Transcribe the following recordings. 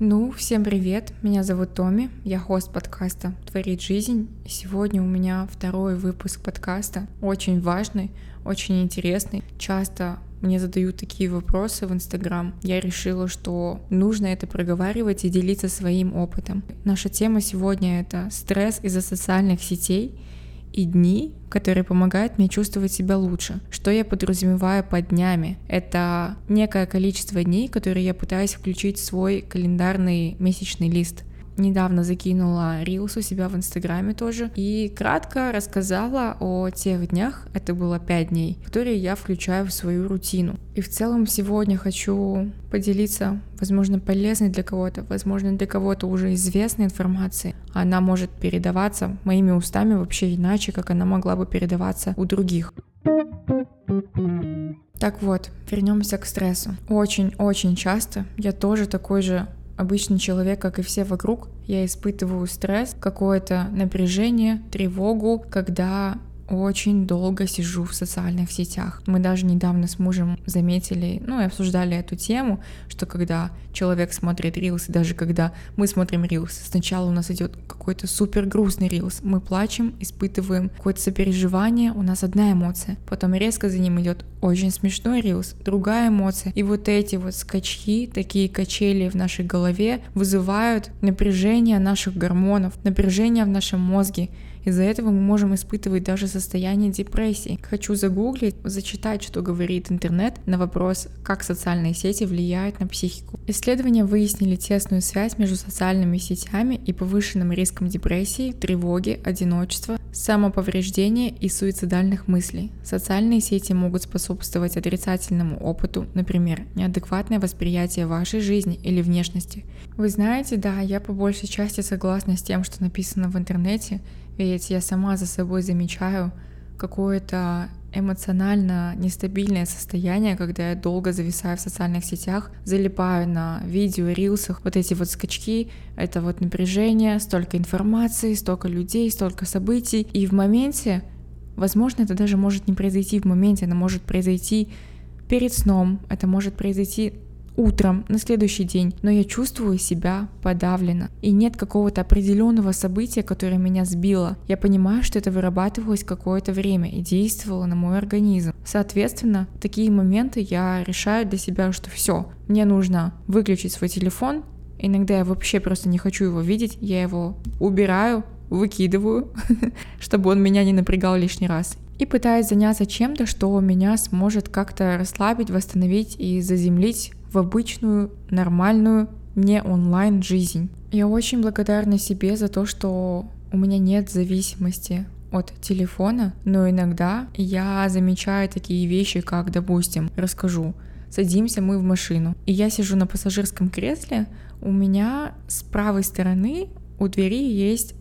Ну, всем привет, меня зовут Томи, я хост подкаста «Творит жизнь». Сегодня у меня второй выпуск подкаста, очень важный, очень интересный. Часто мне задают такие вопросы в Инстаграм. Я решила, что нужно это проговаривать и делиться своим опытом. Наша тема сегодня — это стресс из-за социальных сетей и дни, которые помогают мне чувствовать себя лучше. Что я подразумеваю под днями? Это некое количество дней, которые я пытаюсь включить в свой календарный месячный лист недавно закинула рилс у себя в Инстаграме тоже и кратко рассказала о тех днях, это было 5 дней, которые я включаю в свою рутину. И в целом сегодня хочу поделиться, возможно, полезной для кого-то, возможно, для кого-то уже известной информацией. Она может передаваться моими устами вообще иначе, как она могла бы передаваться у других. Так вот, вернемся к стрессу. Очень-очень часто я тоже такой же обычный человек, как и все вокруг, я испытываю стресс, какое-то напряжение, тревогу, когда очень долго сижу в социальных сетях. Мы даже недавно с мужем заметили, ну и обсуждали эту тему, что когда человек смотрит рилс, и даже когда мы смотрим рилс, сначала у нас идет какой-то супер грустный рилс, мы плачем, испытываем какое-то сопереживание, у нас одна эмоция, потом резко за ним идет очень смешной рилс, другая эмоция, и вот эти вот скачки, такие качели в нашей голове вызывают напряжение наших гормонов, напряжение в нашем мозге, из-за этого мы можем испытывать даже состояние депрессии. Хочу загуглить, зачитать, что говорит интернет на вопрос, как социальные сети влияют на психику. Исследования выяснили тесную связь между социальными сетями и повышенным риском депрессии, тревоги, одиночества, самоповреждения и суицидальных мыслей. Социальные сети могут способствовать отрицательному опыту, например, неадекватное восприятие вашей жизни или внешности. Вы знаете, да, я по большей части согласна с тем, что написано в интернете, ведь я сама за собой замечаю какое-то эмоционально нестабильное состояние, когда я долго зависаю в социальных сетях, залипаю на видео, рилсах, вот эти вот скачки, это вот напряжение, столько информации, столько людей, столько событий, и в моменте, возможно, это даже может не произойти в моменте, это может произойти перед сном, это может произойти утром на следующий день, но я чувствую себя подавленно. И нет какого-то определенного события, которое меня сбило. Я понимаю, что это вырабатывалось какое-то время и действовало на мой организм. Соответственно, в такие моменты я решаю для себя, что все, мне нужно выключить свой телефон. Иногда я вообще просто не хочу его видеть, я его убираю, выкидываю, чтобы он меня не напрягал лишний раз и пытаюсь заняться чем-то, что меня сможет как-то расслабить, восстановить и заземлить в обычную, нормальную, не онлайн жизнь. Я очень благодарна себе за то, что у меня нет зависимости от телефона, но иногда я замечаю такие вещи, как, допустим, расскажу, садимся мы в машину, и я сижу на пассажирском кресле, у меня с правой стороны у двери есть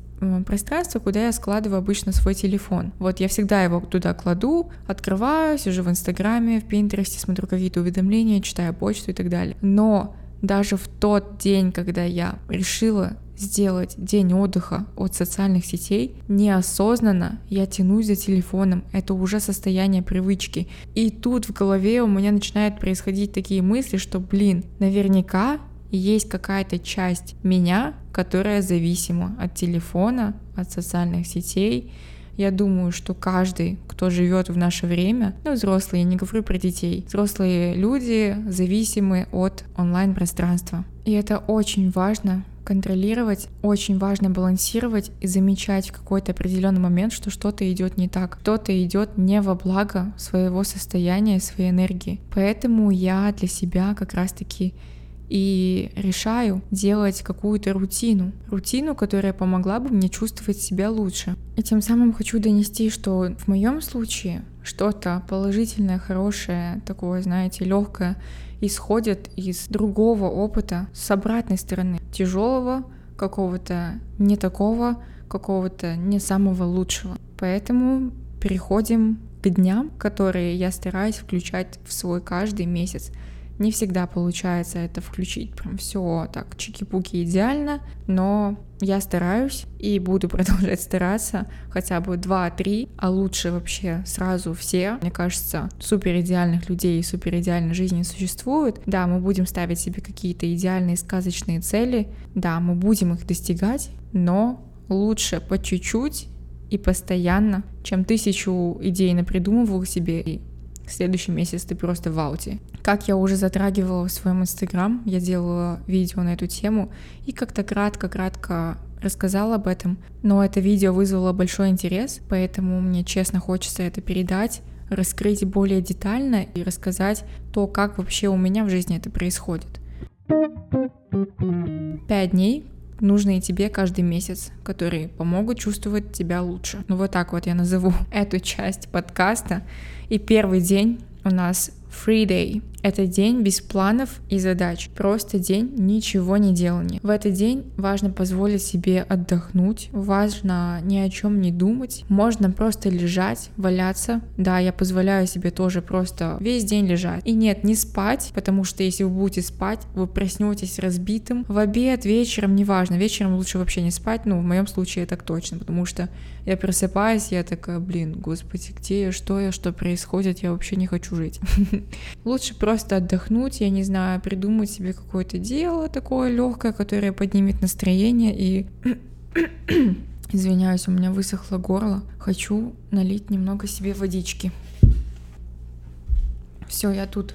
пространство, куда я складываю обычно свой телефон. Вот я всегда его туда кладу, открываю, сижу в Инстаграме, в Пинтересте, смотрю какие-то уведомления, читаю почту и так далее. Но даже в тот день, когда я решила сделать день отдыха от социальных сетей, неосознанно я тянусь за телефоном. Это уже состояние привычки. И тут в голове у меня начинают происходить такие мысли, что, блин, наверняка есть какая-то часть меня, которая зависима от телефона, от социальных сетей. Я думаю, что каждый, кто живет в наше время, ну, взрослые, я не говорю про детей, взрослые люди зависимы от онлайн-пространства. И это очень важно контролировать, очень важно балансировать и замечать в какой-то определенный момент, что что-то идет не так, кто-то идет не во благо своего состояния, своей энергии. Поэтому я для себя как раз-таки и решаю делать какую-то рутину. Рутину, которая помогла бы мне чувствовать себя лучше. И тем самым хочу донести, что в моем случае что-то положительное, хорошее, такое, знаете, легкое исходит из другого опыта, с обратной стороны, тяжелого, какого-то не такого, какого-то не самого лучшего. Поэтому переходим к дням, которые я стараюсь включать в свой каждый месяц Не всегда получается это включить прям все так чики-пуки идеально, но я стараюсь и буду продолжать стараться хотя бы 2-3, а лучше вообще сразу все. Мне кажется, супер идеальных людей и супер идеальной жизни существует. Да, мы будем ставить себе какие-то идеальные сказочные цели, да, мы будем их достигать, но лучше по чуть-чуть и постоянно, чем тысячу идей напридумывал себе и следующий месяц ты просто в ауте. Как я уже затрагивала в своем инстаграм, я делала видео на эту тему и как-то кратко-кратко рассказала об этом, но это видео вызвало большой интерес, поэтому мне честно хочется это передать, раскрыть более детально и рассказать то, как вообще у меня в жизни это происходит. Пять дней, нужные тебе каждый месяц, которые помогут чувствовать тебя лучше. Ну вот так вот я назову эту часть подкаста. И первый день у нас Free Day. Это день без планов и задач, просто день ничего не делания. В этот день важно позволить себе отдохнуть, важно ни о чем не думать, можно просто лежать, валяться. Да, я позволяю себе тоже просто весь день лежать. И нет, не спать, потому что если вы будете спать, вы проснетесь разбитым. В обед, вечером, неважно, вечером лучше вообще не спать, ну, в моем случае так точно, потому что я просыпаюсь, я такая, блин, господи, где я, что я, что происходит, я вообще не хочу жить. Лучше просто отдохнуть, я не знаю, придумать себе какое-то дело такое легкое, которое поднимет настроение и Извиняюсь, у меня высохло горло. Хочу налить немного себе водички. Все, я тут.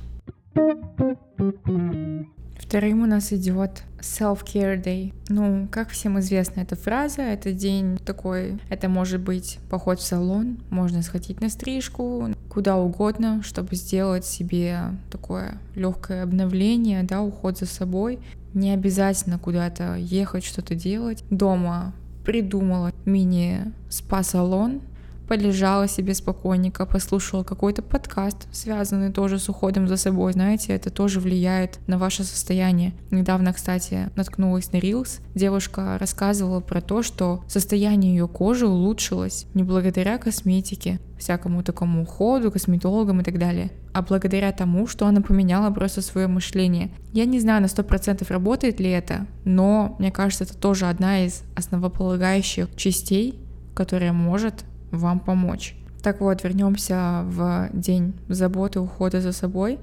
Вторым у нас идет Self-Care Day. Ну, как всем известна эта фраза, это день такой, это может быть поход в салон, можно сходить на стрижку, куда угодно, чтобы сделать себе такое легкое обновление, да, уход за собой. Не обязательно куда-то ехать, что-то делать. Дома придумала мини-спа-салон, полежала себе спокойненько, послушала какой-то подкаст, связанный тоже с уходом за собой. Знаете, это тоже влияет на ваше состояние. Недавно, кстати, наткнулась на Reels. Девушка рассказывала про то, что состояние ее кожи улучшилось не благодаря косметике, всякому такому уходу, косметологам и так далее, а благодаря тому, что она поменяла просто свое мышление. Я не знаю на сто процентов работает ли это, но мне кажется, это тоже одна из основополагающих частей, которая может вам помочь. Так вот, вернемся в день заботы, ухода за собой.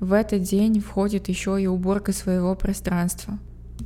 В этот день входит еще и уборка своего пространства.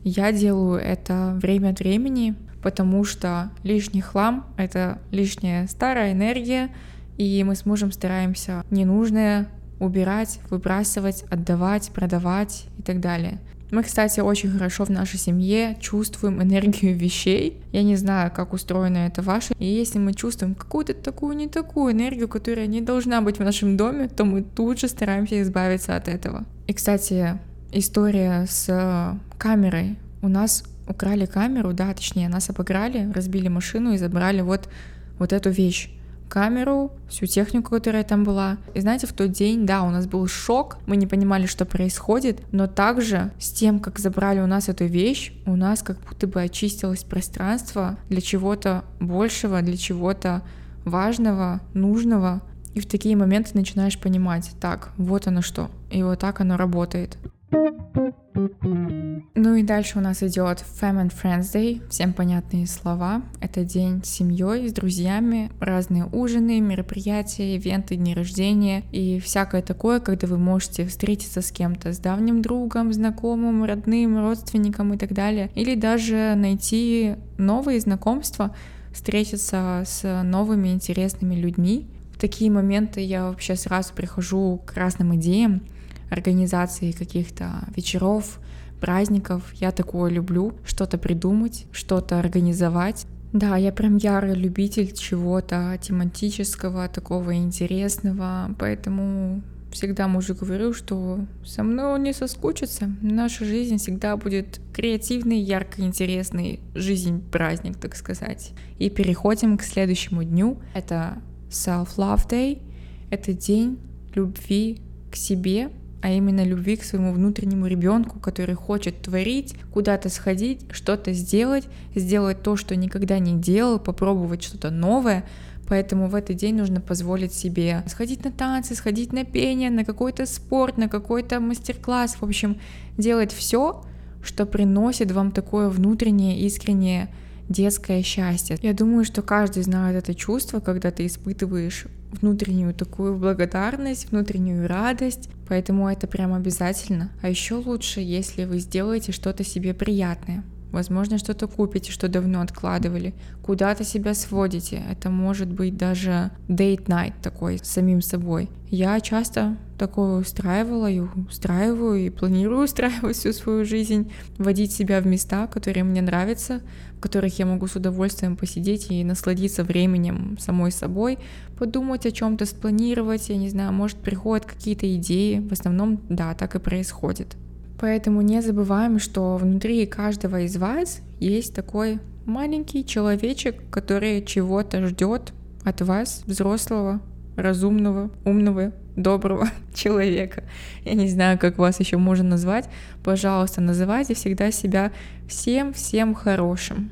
Я делаю это время от времени, потому что лишний хлам — это лишняя старая энергия, и мы с мужем стараемся ненужное убирать, выбрасывать, отдавать, продавать и так далее. Мы, кстати, очень хорошо в нашей семье чувствуем энергию вещей. Я не знаю, как устроено это ваше. И если мы чувствуем какую-то такую, не такую энергию, которая не должна быть в нашем доме, то мы тут же стараемся избавиться от этого. И, кстати, история с камерой. У нас украли камеру, да, точнее, нас обыграли, разбили машину и забрали вот, вот эту вещь камеру, всю технику, которая там была. И знаете, в тот день, да, у нас был шок, мы не понимали, что происходит, но также с тем, как забрали у нас эту вещь, у нас как будто бы очистилось пространство для чего-то большего, для чего-то важного, нужного. И в такие моменты начинаешь понимать, так, вот оно что, и вот так оно работает. Ну и дальше у нас идет Fam Friends Day, всем понятные слова. Это день с семьей, с друзьями, разные ужины, мероприятия, ивенты, дни рождения и всякое такое, когда вы можете встретиться с кем-то, с давним другом, знакомым, родным, родственником и так далее. Или даже найти новые знакомства, встретиться с новыми интересными людьми. В такие моменты я вообще сразу прихожу к разным идеям, организации каких-то вечеров, праздников. Я такое люблю, что-то придумать, что-то организовать. Да, я прям ярый любитель чего-то тематического, такого интересного, поэтому всегда мужу говорю, что со мной он не соскучится. Наша жизнь всегда будет креативной, яркой, интересной. Жизнь — праздник, так сказать. И переходим к следующему дню. Это Self-Love Day. Это день любви к себе, а именно любви к своему внутреннему ребенку, который хочет творить, куда-то сходить, что-то сделать, сделать то, что никогда не делал, попробовать что-то новое, Поэтому в этот день нужно позволить себе сходить на танцы, сходить на пение, на какой-то спорт, на какой-то мастер-класс. В общем, делать все, что приносит вам такое внутреннее, искреннее детское счастье. Я думаю, что каждый знает это чувство, когда ты испытываешь внутреннюю такую благодарность, внутреннюю радость, поэтому это прям обязательно. А еще лучше, если вы сделаете что-то себе приятное. Возможно, что-то купите, что давно откладывали. Куда-то себя сводите. Это может быть даже date night такой с самим собой. Я часто такое устраивала и устраиваю, и планирую устраивать всю свою жизнь. Водить себя в места, которые мне нравятся, в которых я могу с удовольствием посидеть и насладиться временем самой собой, подумать о чем-то, спланировать, я не знаю, может приходят какие-то идеи. В основном, да, так и происходит. Поэтому не забываем, что внутри каждого из вас есть такой маленький человечек, который чего-то ждет от вас, взрослого, разумного, умного, доброго человека. Я не знаю, как вас еще можно назвать. Пожалуйста, называйте всегда себя всем-всем хорошим.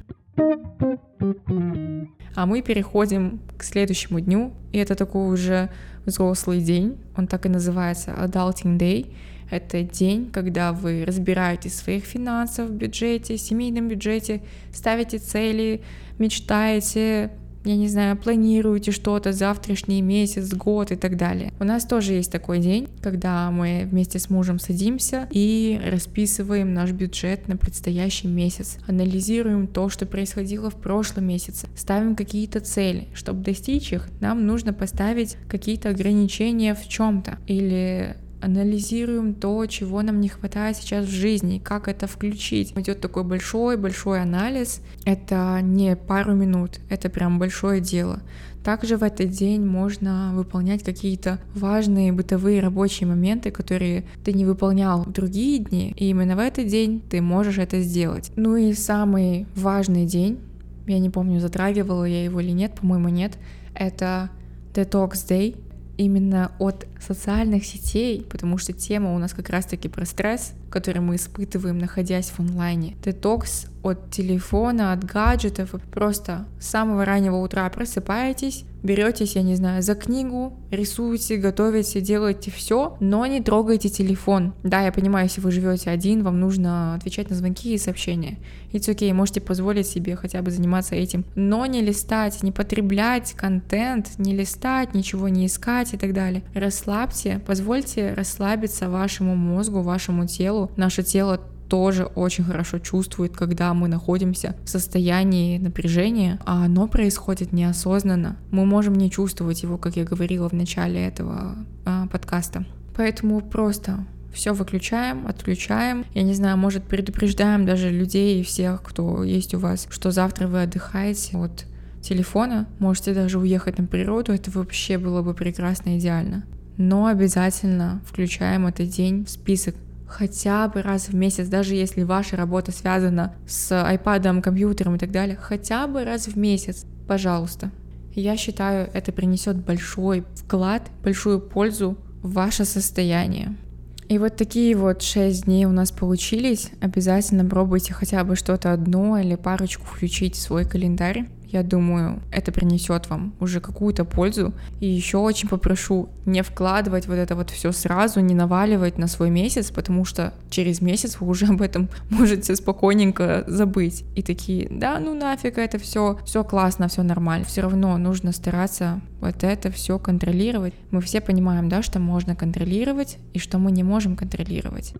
А мы переходим к следующему дню, и это такой уже взрослый день, он так и называется Adulting Day. Это день, когда вы разбираетесь в своих финансах, бюджете, семейном бюджете, ставите цели, мечтаете, я не знаю, планируете что-то, завтрашний месяц, год и так далее. У нас тоже есть такой день, когда мы вместе с мужем садимся и расписываем наш бюджет на предстоящий месяц, анализируем то, что происходило в прошлом месяце, ставим какие-то цели. Чтобы достичь их, нам нужно поставить какие-то ограничения в чем-то или анализируем то, чего нам не хватает сейчас в жизни, как это включить. Идет такой большой-большой анализ. Это не пару минут, это прям большое дело. Также в этот день можно выполнять какие-то важные бытовые рабочие моменты, которые ты не выполнял в другие дни, и именно в этот день ты можешь это сделать. Ну и самый важный день, я не помню, затрагивала я его или нет, по-моему, нет, это Detox Day, именно от социальных сетей, потому что тема у нас как раз-таки про стресс, который мы испытываем, находясь в онлайне. Детокс от телефона, от гаджетов. Просто с самого раннего утра просыпаетесь, беретесь, я не знаю, за книгу, рисуете, готовите, делаете все, но не трогайте телефон. Да, я понимаю, если вы живете один, вам нужно отвечать на звонки и сообщения. It's okay, можете позволить себе хотя бы заниматься этим, но не листать, не потреблять контент, не листать, ничего не искать и так далее. Расслабьте, позвольте расслабиться вашему мозгу, вашему телу. Наше тело тоже очень хорошо чувствует, когда мы находимся в состоянии напряжения, а оно происходит неосознанно. Мы можем не чувствовать его, как я говорила в начале этого а, подкаста. Поэтому просто все выключаем, отключаем. Я не знаю, может, предупреждаем даже людей и всех, кто есть у вас, что завтра вы отдыхаете от телефона, можете даже уехать на природу, это вообще было бы прекрасно, идеально. Но обязательно включаем этот день в список хотя бы раз в месяц, даже если ваша работа связана с iPad, компьютером и так далее, хотя бы раз в месяц, пожалуйста. Я считаю, это принесет большой вклад, большую пользу в ваше состояние. И вот такие вот шесть дней у нас получились. Обязательно пробуйте хотя бы что-то одно или парочку включить в свой календарь. Я думаю, это принесет вам уже какую-то пользу. И еще очень попрошу не вкладывать вот это вот все сразу, не наваливать на свой месяц, потому что через месяц вы уже об этом можете спокойненько забыть. И такие, да, ну нафиг это все, все классно, все нормально. Все равно нужно стараться вот это все контролировать. Мы все понимаем, да, что можно контролировать и что мы не можем контролировать.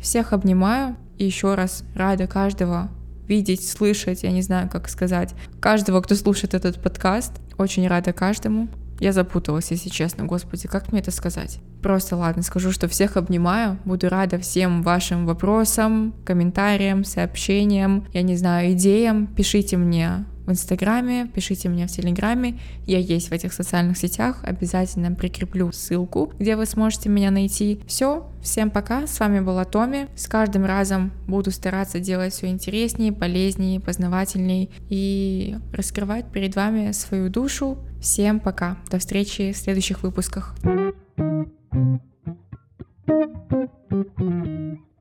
Всех обнимаю и еще раз рада каждого видеть, слышать, я не знаю, как сказать, каждого, кто слушает этот подкаст. Очень рада каждому. Я запуталась, если честно, господи, как мне это сказать? Просто ладно, скажу, что всех обнимаю, буду рада всем вашим вопросам, комментариям, сообщениям, я не знаю, идеям. Пишите мне в Инстаграме, пишите мне в Телеграме, я есть в этих социальных сетях, обязательно прикреплю ссылку, где вы сможете меня найти. Все, всем пока, с вами была Томи, с каждым разом буду стараться делать все интереснее, полезнее, познавательней и раскрывать перед вами свою душу. Всем пока, до встречи в следующих выпусках.